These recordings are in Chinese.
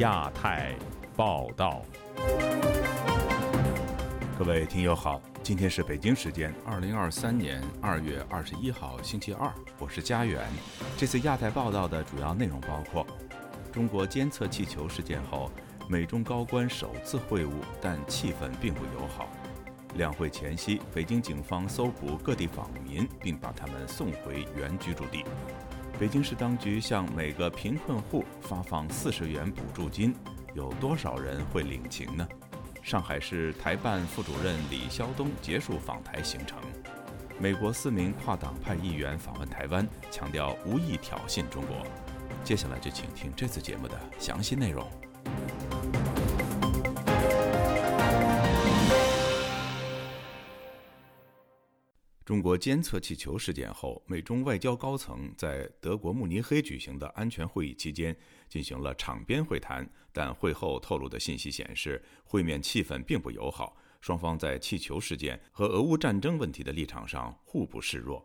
亚太报道，各位听友好，今天是北京时间二零二三年二月二十一号星期二，我是佳远。这次亚太报道的主要内容包括：中国监测气球事件后，美中高官首次会晤，但气氛并不友好；两会前夕，北京警方搜捕各地访民，并把他们送回原居住地。北京市当局向每个贫困户发放四十元补助金，有多少人会领情呢？上海市台办副主任李肖东结束访台行程。美国四名跨党派议员访问台湾，强调无意挑衅中国。接下来就请听这次节目的详细内容。中国监测气球事件后，美中外交高层在德国慕尼黑举行的安全会议期间进行了场边会谈，但会后透露的信息显示，会面气氛并不友好，双方在气球事件和俄乌战争问题的立场上互不示弱。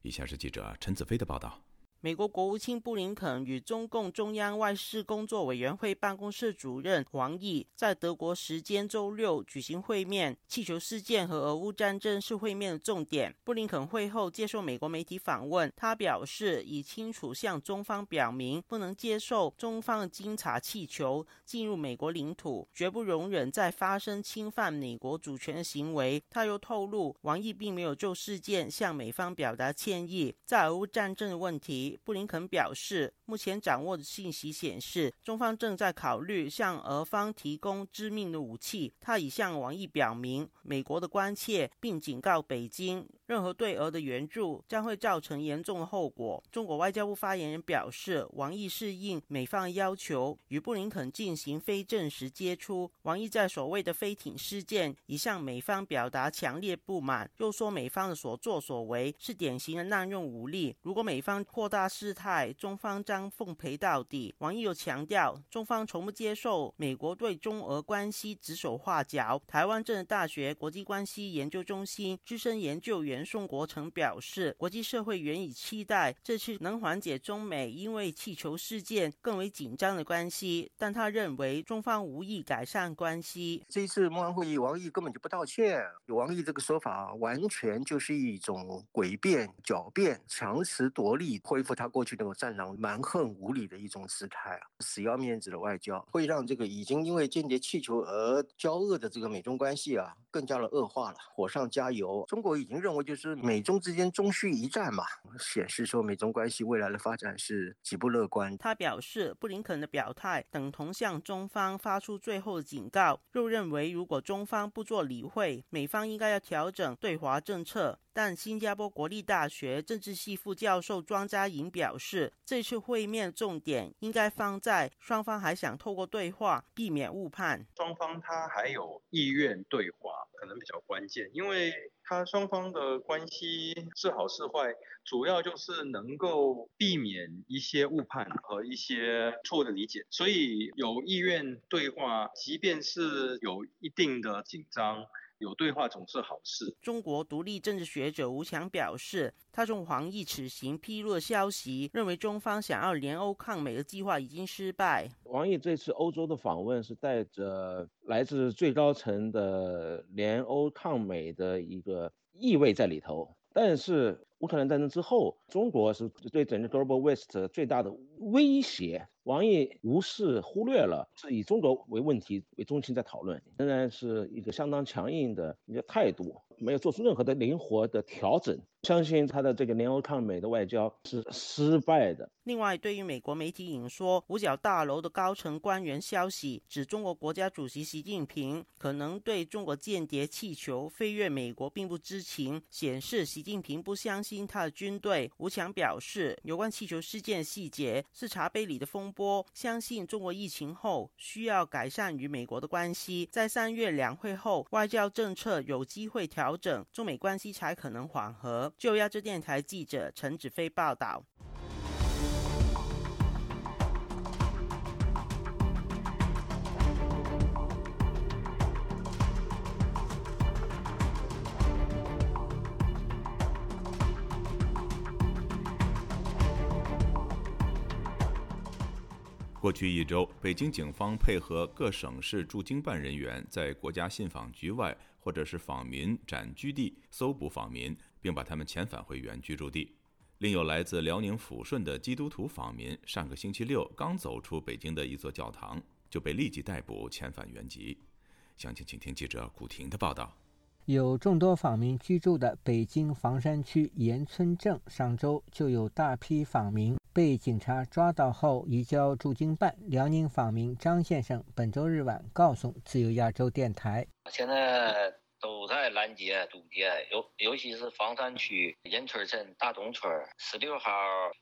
以下是记者陈子飞的报道。美国国务卿布林肯与中共中央外事工作委员会办公室主任王毅在德国时间周六举行会面。气球事件和俄乌战争是会面的重点。布林肯会后接受美国媒体访问，他表示已清楚向中方表明，不能接受中方经查气球进入美国领土，绝不容忍再发生侵犯美国主权的行为。他又透露，王毅并没有就事件向美方表达歉意。在俄乌战争的问题。布林肯表示，目前掌握的信息显示，中方正在考虑向俄方提供致命的武器。他已向王毅表明美国的关切，并警告北京，任何对俄的援助将会造成严重的后果。中国外交部发言人表示，王毅是应美方要求与布林肯进行非正式接触。王毅在所谓的飞艇事件已向美方表达强烈不满，又说美方的所作所为是典型的滥用武力。如果美方扩大事态，中方将奉陪到底。王毅又强调，中方从不接受美国对中俄关系指手画脚。台湾政治大学国际关系研究中心资深研究员宋国成表示，国际社会原已期待这次能缓解中美因为气球事件更为紧张的关系，但他认为中方无意改善关系。这一次莫安会议，王毅根本就不道歉。王毅这个说法完全就是一种诡辩、狡辩、强词夺理，恢复。他过去那种战狼蛮横无理的一种姿态啊，死要面子的外交，会让这个已经因为间谍气球而交恶的这个美中关系啊，更加的恶化了，火上加油。中国已经认为就是美中之间终须一战嘛，显示说美中关系未来的发展是极不乐观。他表示，布林肯的表态等同向中方发出最后的警告，又认为如果中方不做理会，美方应该要调整对华政策。但新加坡国立大学政治系副教授庄家莹表示，这次会面重点应该放在双方还想透过对话避免误判。双方他还有意愿对话，可能比较关键，因为他双方的关系是好是坏，主要就是能够避免一些误判和一些错误的理解。所以有意愿对话，即便是有一定的紧张。有对话总是好事。中国独立政治学者吴强表示，他从黄毅此行披露的消息，认为中方想要联欧抗美的计划已经失败。王毅这次欧洲的访问是带着来自最高层的联欧抗美的一个意味在里头，但是乌克兰战争之后，中国是对整个 Global West 最大的威胁。王毅无视忽略了，是以中国为问题为中心在讨论，仍然是一个相当强硬的一个态度，没有做出任何的灵活的调整。相信他的这个联欧抗美的外交是失败的。另外，对于美国媒体引说五角大楼的高层官员消息，指中国国家主席习近平可能对中国间谍气球飞越美国并不知情，显示习近平不相信他的军队。吴强表示，有关气球事件细节是茶杯里的风波，相信中国疫情后需要改善与美国的关系，在三月两会后，外交政策有机会调调整，中美关系才可能缓和。就亚洲电台记者陈子飞报道。过去一周，北京警方配合各省市驻京办人员，在国家信访局外或者是访民暂居地搜捕访民，并把他们遣返回原居住地。另有来自辽宁抚顺的基督徒访民，上个星期六刚走出北京的一座教堂，就被立即逮捕遣返原籍。详情，请听记者古婷的报道。有众多访民居住的北京房山区岩村镇，上周就有大批访民被警察抓到后移交驻京办。辽宁访民张先生本周日晚告诉自由亚洲电台：“现在都在拦截堵截，尤尤其是房山区岩村镇大东村，十六号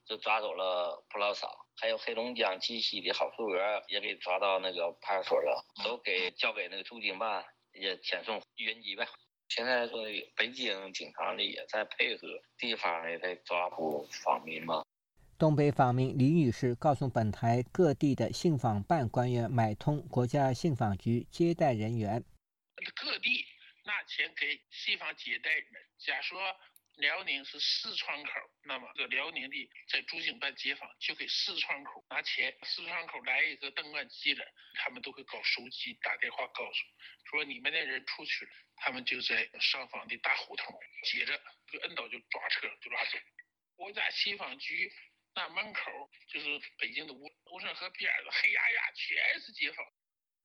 就抓走了不老少，还有黑龙江鸡西的好数额也给抓到那个派出所了，都给交给那个驻京办，也遣送原籍呗。”现在说北京警察呢也在配合地方呢在抓捕访民嘛。东北访民李女士告诉本台，各地的信访办官员买通国家信访局接待人员，各地拿钱给信访接待人。假说辽宁是四川口，那么这辽宁的在驻京办接访就给四川口拿钱，四川口来一个登岸机了，他们都会搞手机打电话告诉说你们那人出去了。他们就在上访的大胡同，接着就摁倒就抓车就拉走。国家信访局那门口就是北京的吴吴顺河边子，黑压压全是街坊。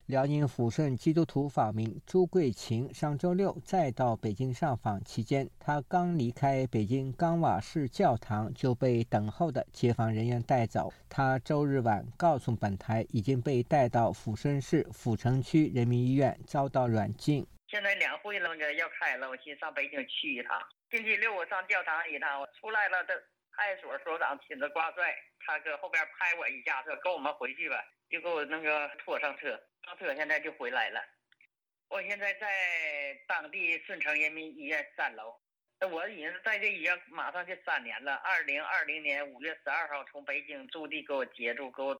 辽宁抚顺基督徒访民朱桂琴上周六再到北京上访期间，他刚离开北京冈瓦市教堂就被等候的接访人员带走。他周日晚告诉本台，已经被带到抚顺市抚城区人民医院遭到软禁。现在两会了，这要开了，我寻上北京去一趟。星期六我上教堂一趟，我出来了，这派出所所长亲自挂帅，他搁后边拍我一下，说跟我们回去吧，就给我那个拖上车，上车现在就回来了。我现在在当地顺城人民医院三楼，我已经在这医院马上就三年了。二零二零年五月十二号从北京驻地给我接住，给我。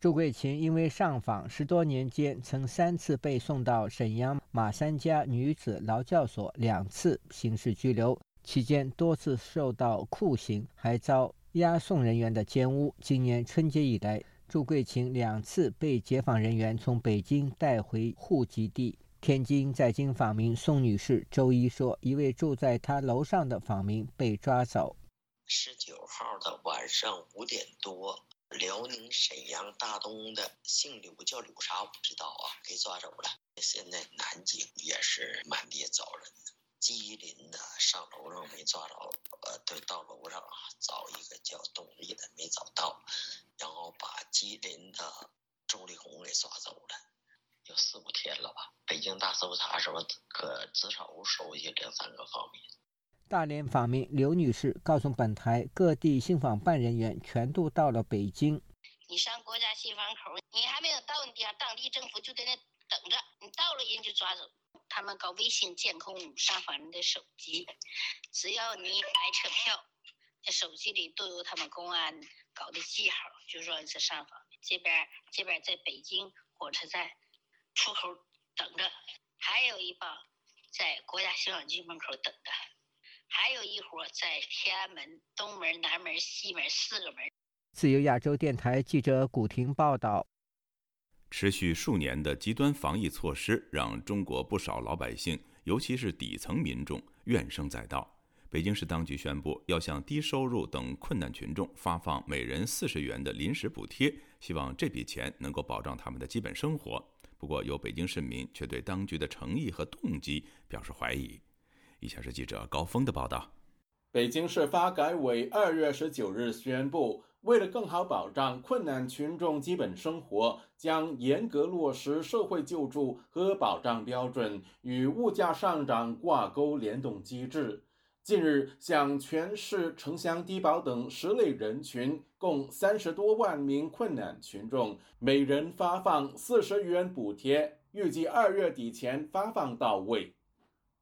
朱桂琴因为上访十多年间，曾三次被送到沈阳马三家女子劳教所，两次刑事拘留，期间多次受到酷刑，还遭押送人员的奸污。今年春节以来，朱桂琴两次被解放人员从北京带回户籍地。天津在京访民宋女士周一说，一位住在她楼上的访民被抓走。十九号的晚上五点多。辽宁沈阳大东的姓刘叫刘啥我不知道啊，给抓走了。现在南京也是满地找人，吉林的上楼上没抓着，呃，对，到楼上找一个叫董丽的没找到，然后把吉林的周丽红给抓走了，有四五天了吧？北京大搜查时候，可至少收集两三个方面。大连访民刘女士告诉本台，各地信访办人员全都到了北京。你上国家信访口，你还没有到你家，当地政府就在那等着，你到了人就抓走。他们搞卫星监控上访人的手机，只要你买车票，那手机里都有他们公安搞的记号，就说你是上访。这边这边在北京火车站出口等着，还有一帮在国家信访局门口等着。还有一伙在天安门东门、南门、西门四个门。自由亚洲电台记者古婷报道：持续数年的极端防疫措施，让中国不少老百姓，尤其是底层民众怨声载道。北京市当局宣布，要向低收入等困难群众发放每人四十元的临时补贴，希望这笔钱能够保障他们的基本生活。不过，有北京市民却对当局的诚意和动机表示怀疑。以下是记者高峰的报道。北京市发改委二月十九日宣布，为了更好保障困难群众基本生活，将严格落实社会救助和保障标准与物价上涨挂钩联动机制。近日，向全市城乡低保等十类人群共三十多万名困难群众，每人发放四十元补贴，预计二月底前发放到位。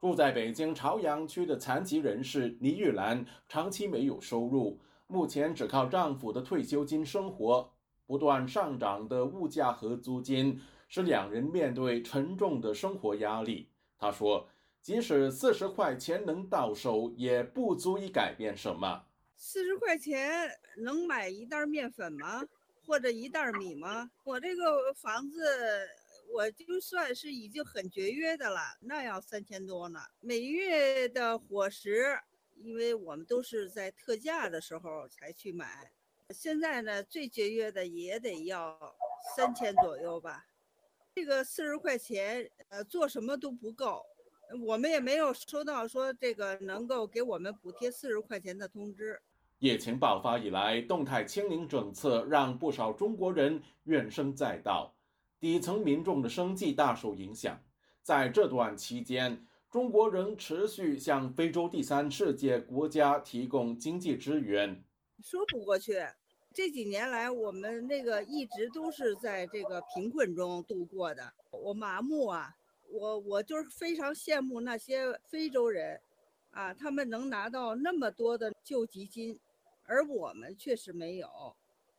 住在北京朝阳区的残疾人士倪玉兰长期没有收入，目前只靠丈夫的退休金生活。不断上涨的物价和租金使两人面对沉重的生活压力。她说：“即使四十块钱能到手，也不足以改变什么。四十块钱能买一袋面粉吗？或者一袋米吗？我这个房子，我就算是已经很节约的了，那要三千多呢。每月的伙食，因为我们都是在特价的时候才去买，现在呢，最节约的也得要三千左右吧。这个四十块钱，呃，做什么都不够。我们也没有收到说这个能够给我们补贴四十块钱的通知。疫情爆发以来，动态清零政策让不少中国人怨声载道，底层民众的生计大受影响。在这段期间，中国仍持续向非洲第三世界国家提供经济支援。说不过去，这几年来我们那个一直都是在这个贫困中度过的。我麻木啊。我我就是非常羡慕那些非洲人，啊，他们能拿到那么多的救济金，而我们确实没有，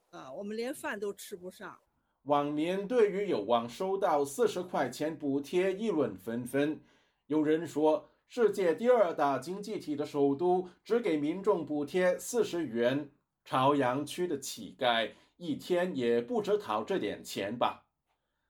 啊，我们连饭都吃不上。网民对于有望收到四十块钱补贴议论纷纷，有人说世界第二大经济体的首都只给民众补贴四十元，朝阳区的乞丐一天也不止讨这点钱吧。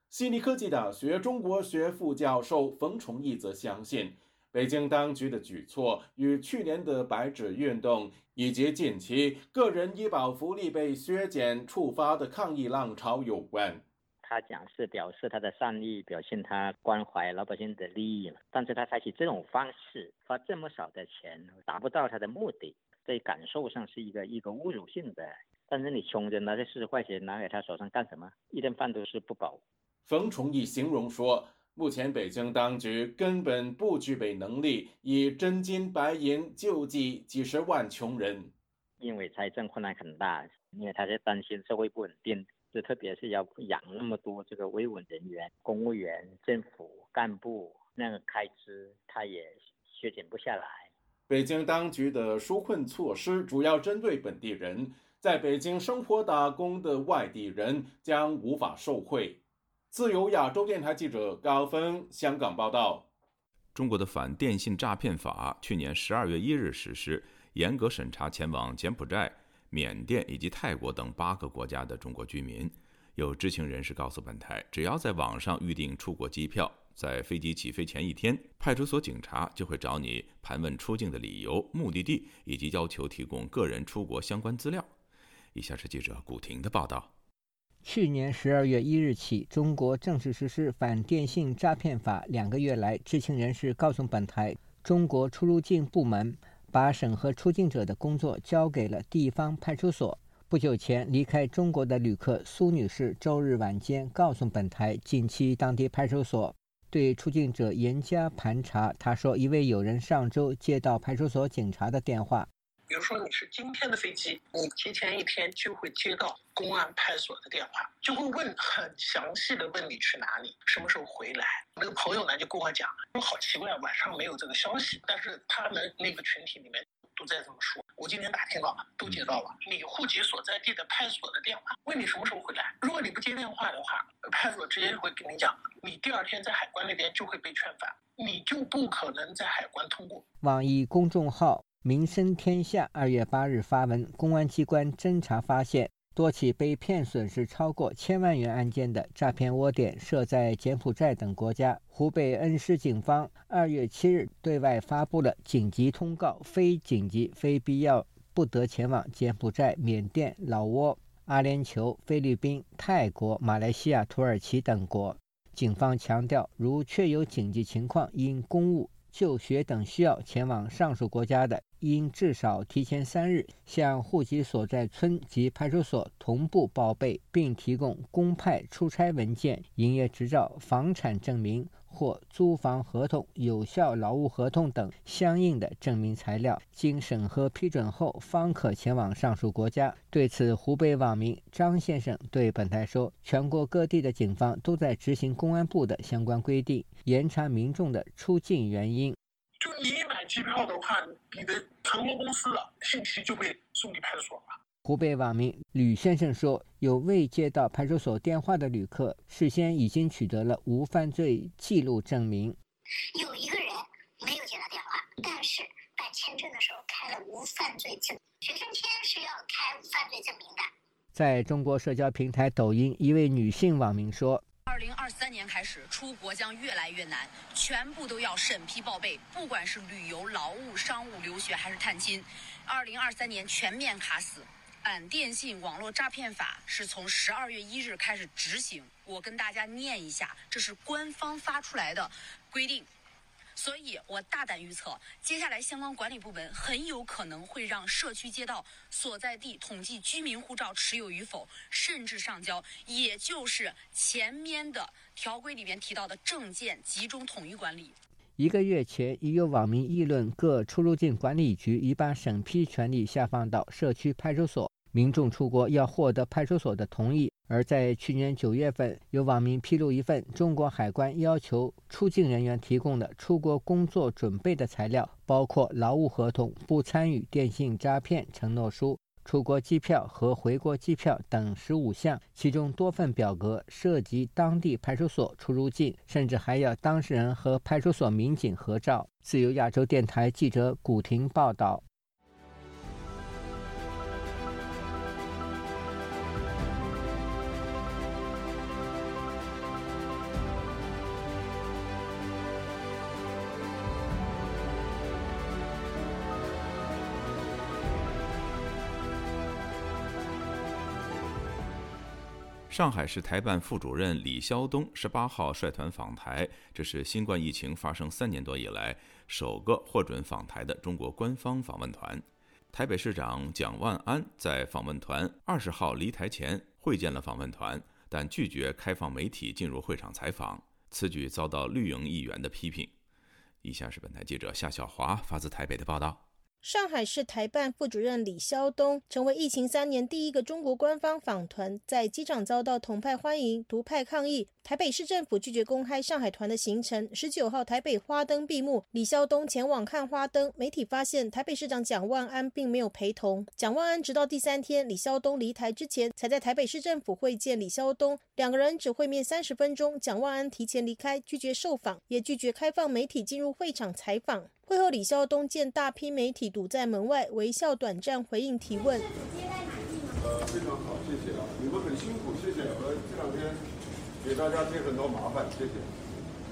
悉尼科技大学中国学副教授冯崇义则相信，北京当局的举措与去年的白纸运动以及近期个人医保福利被削减触发的抗议浪潮有关。他讲是表示他的善意，表现他关怀老百姓的利益但是他采取这种方式花这么少的钱，达不到他的目的，在感受上是一个一个侮辱性的。但是你穷人拿这四十块钱拿给他手上干什么？一顿饭都是不饱。冯崇义形容说：“目前北京当局根本不具备能力以真金白银救济几十万穷人，因为财政困难很大，因为他在担心社会不稳定，就特别是要养那么多这个维稳人员、公务员、政府干部，那个开支他也削减不下来。北京当局的纾困措施主要针对本地人，在北京生活打工的外地人将无法受惠。”自由亚洲电台记者高峰香港报道：中国的反电信诈骗法去年十二月一日实施，严格审查前往柬埔寨、缅甸以及泰国等八个国家的中国居民。有知情人士告诉本台，只要在网上预订出国机票，在飞机起飞前一天，派出所警察就会找你盘问出境的理由、目的地，以及要求提供个人出国相关资料。以下是记者古婷的报道。去年十二月一日起，中国正式实施反电信诈骗法。两个月来，知情人士告诉本台，中国出入境部门把审核出境者的工作交给了地方派出所。不久前离开中国的旅客苏女士，周日晚间告诉本台，近期当地派出所对出境者严加盘查。她说，一位友人上周接到派出所警察的电话。比如说你是今天的飞机，你提前一天就会接到公安派出所的电话，就会问很详细的问你去哪里，什么时候回来。那个朋友呢就跟我讲，说好奇怪，晚上没有这个消息，但是他们那个群体里面都在这么说。我今天打听到了，都接到了你户籍所在地的派出所的电话，问你什么时候回来。如果你不接电话的话，派出所直接会跟你讲，你第二天在海关那边就会被劝返，你就不可能在海关通过。网易公众号。民生天下二月八日发文，公安机关侦查发现，多起被骗损失超过千万元案件的诈骗窝点设在柬埔寨等国家。湖北恩施警方二月七日对外发布了紧急通告：非紧急、非必要不得前往柬埔寨、缅甸、老挝、阿联酋、菲律宾、泰国、马来西亚、土耳其等国。警方强调，如确有紧急情况，因公务、就学等需要前往上述国家的，应至少提前三日向户籍所在村及派出所同步报备，并提供公派出差文件、营业执照、房产证明。或租房合同、有效劳务合同等相应的证明材料，经审核批准后，方可前往上述国家。对此，湖北网民张先生对本台说：“全国各地的警方都在执行公安部的相关规定，严查民众的出境原因。就你买机票的话，你的航空公司的信息就被送给派出所了。”湖北网民吕先生说：“有未接到派出所电话的旅客，事先已经取得了无犯罪记录证明。有一个人没有接到电话，但是办签证的时候开了无犯罪证，学生签是要开无犯罪证明的。”在中国社交平台抖音，一位女性网民说：“二零二三年开始，出国将越来越难，全部都要审批报备，不管是旅游、劳务、商务、留学还是探亲，二零二三年全面卡死。反电信网络诈骗法是从十二月一日开始执行，我跟大家念一下，这是官方发出来的规定。”所以，我大胆预测，接下来相关管理部门很有可能会让社区街道所在地统计居民护照持有与否，甚至上交，也就是前面的条规里面提到的证件集中统一管理。一个月前，已有网民议论各出入境管理局已把审批权力下放到社区派出所。民众出国要获得派出所的同意，而在去年九月份，有网民披露一份中国海关要求出境人员提供的出国工作准备的材料，包括劳务合同、不参与电信诈骗承诺书、出国机票和回国机票等十五项，其中多份表格涉及当地派出所出入境，甚至还要当事人和派出所民警合照。自由亚洲电台记者古婷报道。上海市台办副主任李肖东十八号率团访台，这是新冠疫情发生三年多以来首个获准访台的中国官方访问团。台北市长蒋万安在访问团二十号离台前会见了访问团，但拒绝开放媒体进入会场采访，此举遭到绿营议员的批评。以下是本台记者夏小华发自台北的报道。上海市台办副主任李肖东成为疫情三年第一个中国官方访团，在机场遭到统派欢迎，独派抗议。台北市政府拒绝公开上海团的行程。十九号台北花灯闭幕，李肖东前往看花灯。媒体发现台北市长蒋万安并没有陪同。蒋万安直到第三天李肖东离台之前，才在台北市政府会见李肖东。两个人只会面三十分钟，蒋万安提前离开，拒绝受访，也拒绝开放媒体进入会场采访。会后，李肖东见大批媒体堵在门外，微笑短暂回应提问。呃，非常好，谢谢啊，你们很辛苦，谢谢。呃，这两天给大家添很多麻烦，谢谢。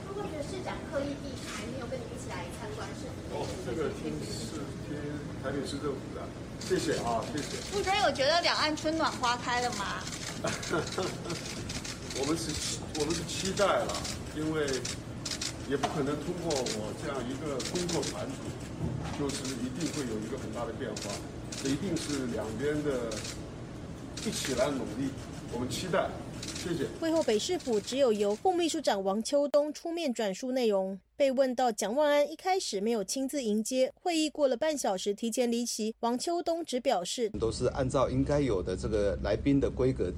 会不会觉得市长刻意避开，没有跟你一起来参观是？哦，这个听是听台北市政府的，谢谢啊，谢谢。目前有觉得两岸春暖花开了吗？我们是，我们是期待了，因为。也不可能通过我这样一个工作团组，就是一定会有一个很大的变化。这一定是两边的一起来努力。我们期待，谢谢。会后，北市府只有由副秘书长王秋东出面转述内容。被问到蒋万安一开始没有亲自迎接，会议过了半小时提前离席，王秋东只表示都是按照应该有的这个来宾的规格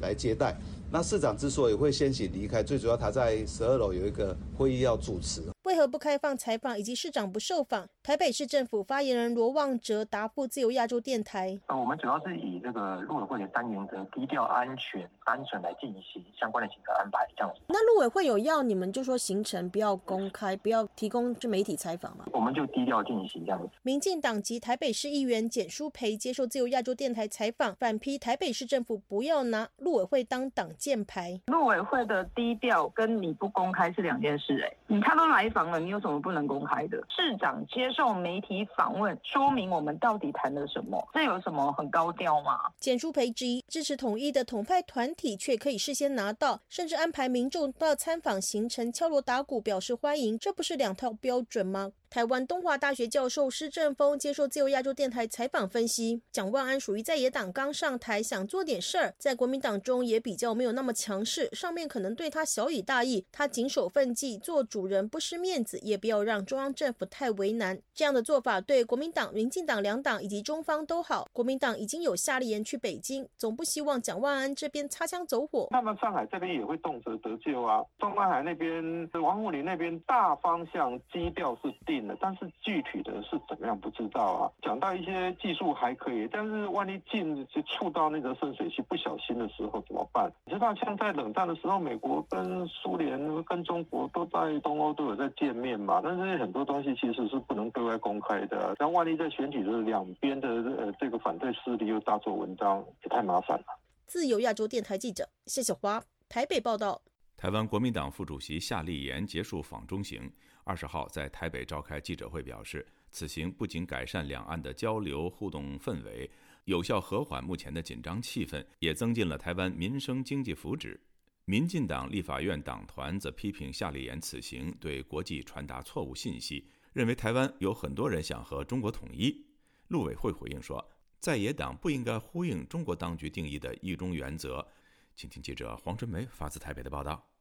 来接待。那市长之所以会先行离开，最主要他在十二楼有一个会议要主持。为何不开放采访，以及市长不受访？台北市政府发言人罗旺哲答复自由亚洲电台：呃，我们主要是以这个陆委会的三原则，低调、安全、安全来进行相关的行程安排，这样子。那陆委会有要你们就说行程不要公开，不要提供就媒体采访吗？我们就低调进行这样子。民进党籍台北市议员简淑培接受自由亚洲电台采访，反批台北市政府不要拿陆委会当挡箭牌。陆委会的低调跟你不公开是两件事，哎，你他都来房了，你有什么不能公开的？市长接受媒体访问，说明我们到底谈了什么，这有什么很高调吗？简书培质疑，支持统一的统派团体却可以事先拿到，甚至安排民众到参访行程敲锣打鼓表示欢迎，这不是两套标准吗？台湾东华大学教授施正峰接受自由亚洲电台采访分析，蒋万安属于在野党刚上台想做点事儿，在国民党中也比较没有那么强势，上面可能对他小以大义，他谨守分际，做主人不失面子，也不要让中央政府太为难。这样的做法对国民党、民进党两党以及中方都好。国民党已经有夏立言去北京，总不希望蒋万安这边擦枪走火。那么上海这边也会动辄得救啊，中南海那边王沪宁那边大方向基调是定。但是具体的是怎么样不知道啊？讲到一些技术还可以，但是万一进去触到那个渗水器，不小心的时候怎么办？你知道像在冷战的时候，美国跟苏联跟中国都在东欧都有在见面嘛？但是很多东西其实是不能对外公开的。但万一在选举的两边的呃这个反对势力又大做文章，也太麻烦了。自由亚洲电台记者谢小花台北报道。台湾国民党副主席夏立言结束访中行，二十号在台北召开记者会，表示此行不仅改善两岸的交流互动氛围，有效和缓目前的紧张气氛，也增进了台湾民生经济福祉。民进党立法院党团则批评夏立言此行对国际传达错误信息，认为台湾有很多人想和中国统一。陆委会回应说，在野党不应该呼应中国当局定义的一中原则。请听记者黄春梅发自台北的报道。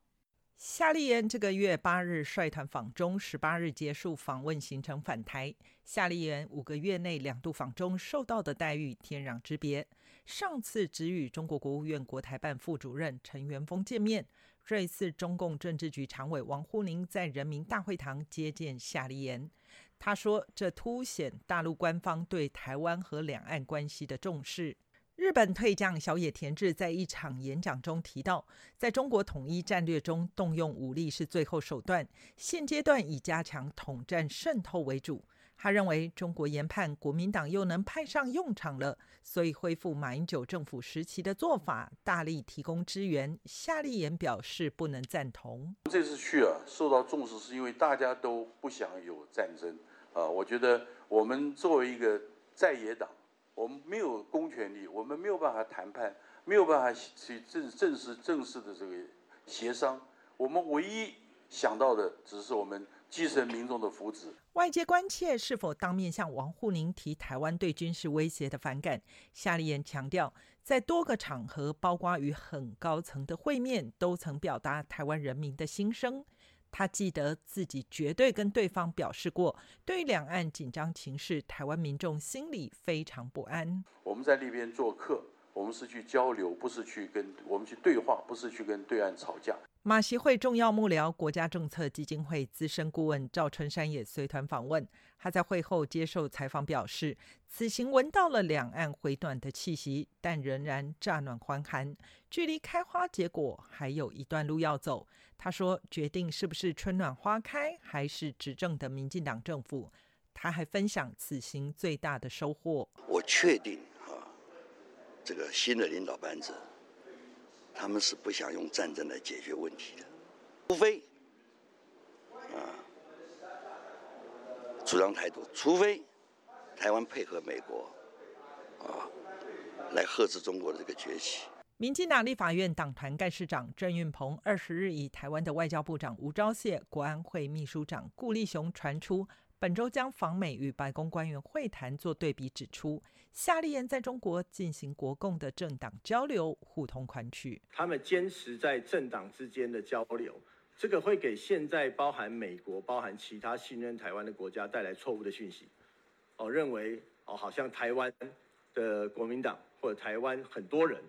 夏立言这个月八日率团访中，十八日结束访问行程返台。夏立言五个月内两度访中，受到的待遇天壤之别。上次只与中国国务院国台办副主任陈元峰见面，这一次中共政治局常委王沪宁在人民大会堂接见夏立言。他说，这凸显大陆官方对台湾和两岸关系的重视。日本退将小野田志在一场演讲中提到，在中国统一战略中，动用武力是最后手段。现阶段以加强统战渗透为主。他认为，中国研判国民党又能派上用场了，所以恢复马英九政府时期的做法，大力提供支援。夏立言表示不能赞同。这次去啊，受到重视是因为大家都不想有战争啊。我觉得我们作为一个在野党。我们没有公权力，我们没有办法谈判，没有办法去正正式正式的这个协商。我们唯一想到的，只是我们基层民众的福祉。外界关切是否当面向王沪宁提台湾对军事威胁的反感。夏立言强调，在多个场合，包括与很高层的会面，都曾表达台湾人民的心声。他记得自己绝对跟对方表示过，对两岸紧张情势，台湾民众心里非常不安。我们在那边做客，我们是去交流，不是去跟我们去对话，不是去跟对岸吵架。马协会重要幕僚、国家政策基金会资深顾问赵春山也随团访问。他在会后接受采访表示，此行闻到了两岸回暖的气息，但仍然乍暖还寒，距离开花结果还有一段路要走。他说：“决定是不是春暖花开，还是执政的民进党政府。”他还分享此行最大的收获。我确定啊，这个新的领导班子。他们是不想用战争来解决问题的，除非啊主张态度，除非台湾配合美国啊来遏制中国的这个崛起。民进党立法院党团干事长郑运鹏二十日以台湾的外交部长吴钊燮、国安会秘书长顾立雄传出。本周将访美与白宫官员会谈做对比，指出夏立言在中国进行国共的政党交流，互通款曲。他们坚持在政党之间的交流，这个会给现在包含美国、包含其他信任台湾的国家带来错误的讯息。哦，认为哦，好像台湾的国民党或者台湾很多人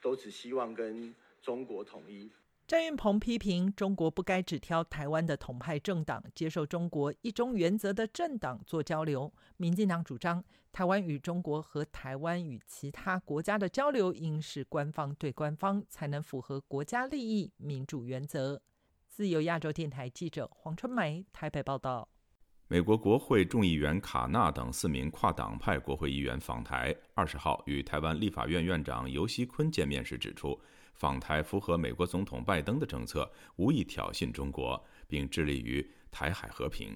都只希望跟中国统一。郑运鹏批评中国不该只挑台湾的统派政党，接受中国一中原则的政党做交流。民进党主张，台湾与中国和台湾与其他国家的交流，应是官方对官方，才能符合国家利益、民主原则。自由亚洲电台记者黄春梅台北报道。美国国会众议员卡纳等四名跨党派国会议员访台，二十号与台湾立法院院长尤锡坤见面时指出。访台符合美国总统拜登的政策，无意挑衅中国，并致力于台海和平。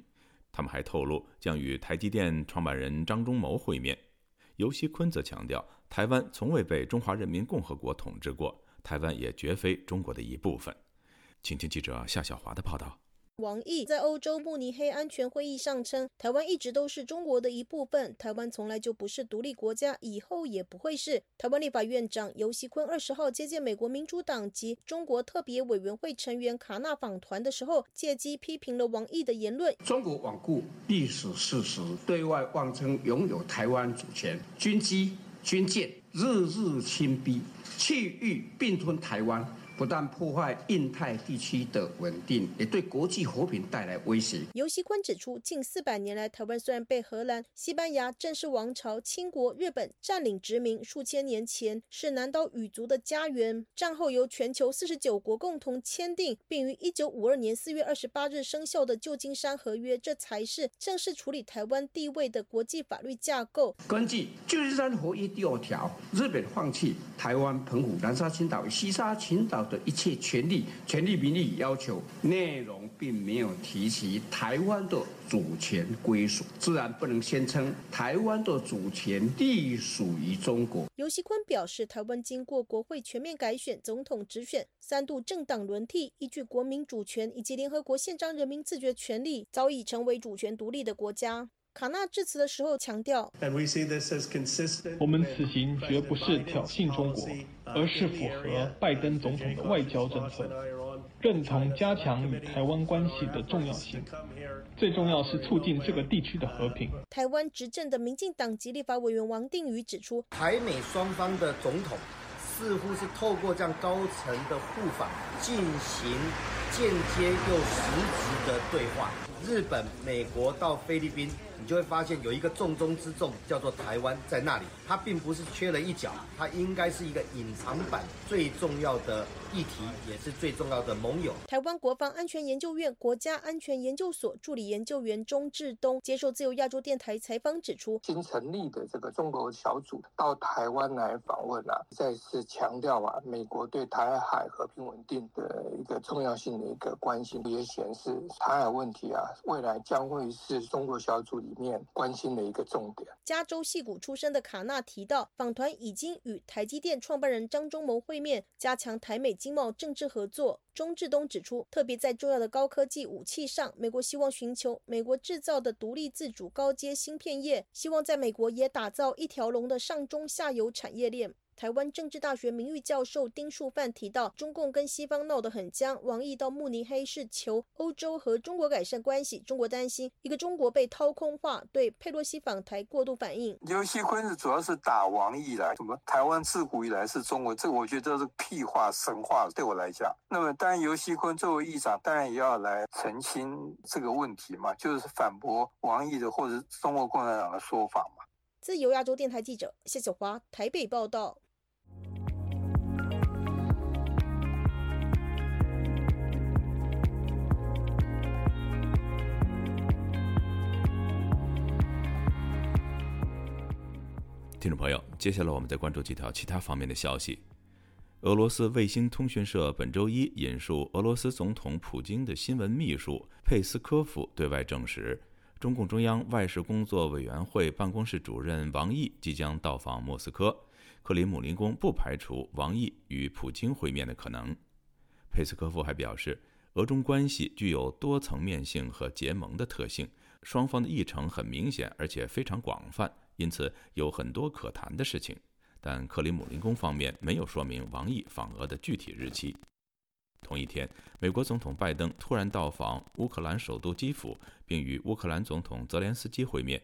他们还透露将与台积电创办人张忠谋会面。尤锡坤则强调，台湾从未被中华人民共和国统治过，台湾也绝非中国的一部分。请听记者夏小华的报道。王毅在欧洲慕尼黑安全会议上称，台湾一直都是中国的一部分，台湾从来就不是独立国家，以后也不会是。台湾立法院长游锡坤二十号接见美国民主党及中国特别委员会成员卡纳访团的时候，借机批评了王毅的言论：中国罔顾历史事实，对外妄称拥有台湾主权，军机军舰日日侵逼，气欲并吞台湾。不但破坏印太地区的稳定，也对国际和平带来威胁。尤锡坤指出，近四百年来，台湾虽然被荷兰、西班牙、郑氏王朝、清国、日本占领殖民，数千年前是南岛语族的家园。战后由全球四十九国共同签订，并于一九五二年四月二十八日生效的旧金山合约，这才是正式处理台湾地位的国际法律架构。根据旧金山合约第二条，日本放弃台湾、澎湖、南沙群岛、西沙群岛。的一切权利、权利名利要求内容，并没有提及台湾的主权归属，自然不能宣称台湾的主权隶属于中国。尤锡坤表示，台湾经过国会全面改选、总统直选、三度政党轮替，依据国民主权以及联合国宪章人民自觉权利，早已成为主权独立的国家。卡纳致辞的时候强调：“我们此行绝不是挑衅中国，而是符合拜登总统的外交政策，认同加强与台湾关系的重要性。最重要是促进这个地区的和平。”台湾执政的民进党籍立法委员王定宇指出：“台美双方的总统似乎是透过这样高层的互访，进行间接又实质的对话。日本、美国到菲律宾。”你就会发现有一个重中之重，叫做台湾在那里，它并不是缺了一角，它应该是一个隐藏版最重要的议题，也是最重要的盟友。台湾国防安全研究院国家安全研究所助理研究员钟志东接受自由亚洲电台采访指出，新成立的这个中国小组到台湾来访问啊，再次强调啊，美国对台海和平稳定的一个重要性的一个关心，也显示台海问题啊，未来将会是中国小组里。面关心的一个重点。加州戏骨出身的卡纳提到，访团已经与台积电创办人张忠谋会面，加强台美经贸政治合作。钟志东指出，特别在重要的高科技武器上，美国希望寻求美国制造的独立自主高阶芯片业，希望在美国也打造一条龙的上中下游产业链。台湾政治大学名誉教授丁树范提到，中共跟西方闹得很僵，王毅到慕尼黑是求欧洲和中国改善关系。中国担心一个中国被掏空化，对佩洛西访台过度反应。尤锡坤是主要是打王毅来，什么台湾自古以来是中国，这个我觉得是屁话神话，对我来讲。那么当然，尤锡坤作为议长，当然也要来澄清这个问题嘛，就是反驳王毅的或者中国共产党的说法嘛。自由亚洲电台记者谢小华台北报道。听众朋友，接下来我们再关注几条其他方面的消息。俄罗斯卫星通讯社本周一引述俄罗斯总统普京的新闻秘书佩斯科夫对外证实，中共中央外事工作委员会办公室主任王毅即将到访莫斯科，克里姆林宫不排除王毅与普京会面的可能。佩斯科夫还表示，俄中关系具有多层面性和结盟的特性，双方的议程很明显，而且非常广泛。因此有很多可谈的事情，但克里姆林宫方面没有说明王毅访俄的具体日期。同一天，美国总统拜登突然到访乌克兰首都基辅，并与乌克兰总统泽连斯基会面。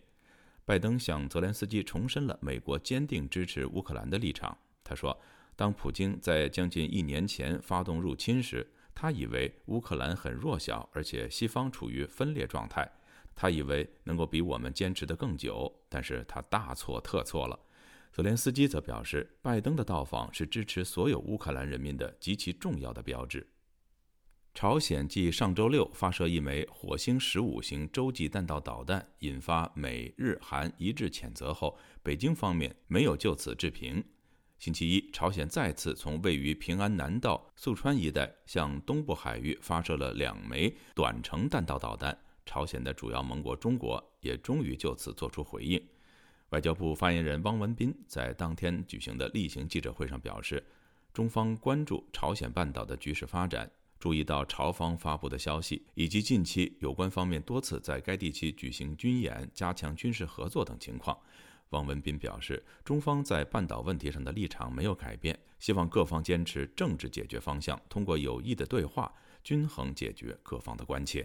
拜登向泽连斯基重申了美国坚定支持乌克兰的立场。他说：“当普京在将近一年前发动入侵时，他以为乌克兰很弱小，而且西方处于分裂状态。”他以为能够比我们坚持得更久，但是他大错特错了。泽连斯基则表示，拜登的到访是支持所有乌克兰人民的极其重要的标志。朝鲜继上周六发射一枚火星十五型洲际弹道导弹，引发美日韩一致谴责后，北京方面没有就此置评。星期一，朝鲜再次从位于平安南道素川一带向东部海域发射了两枚短程弹道导弹。朝鲜的主要盟国中国也终于就此作出回应。外交部发言人汪文斌在当天举行的例行记者会上表示，中方关注朝鲜半岛的局势发展，注意到朝方发布的消息，以及近期有关方面多次在该地区举行军演、加强军事合作等情况。汪文斌表示，中方在半岛问题上的立场没有改变，希望各方坚持政治解决方向，通过有益的对话，均衡解决各方的关切。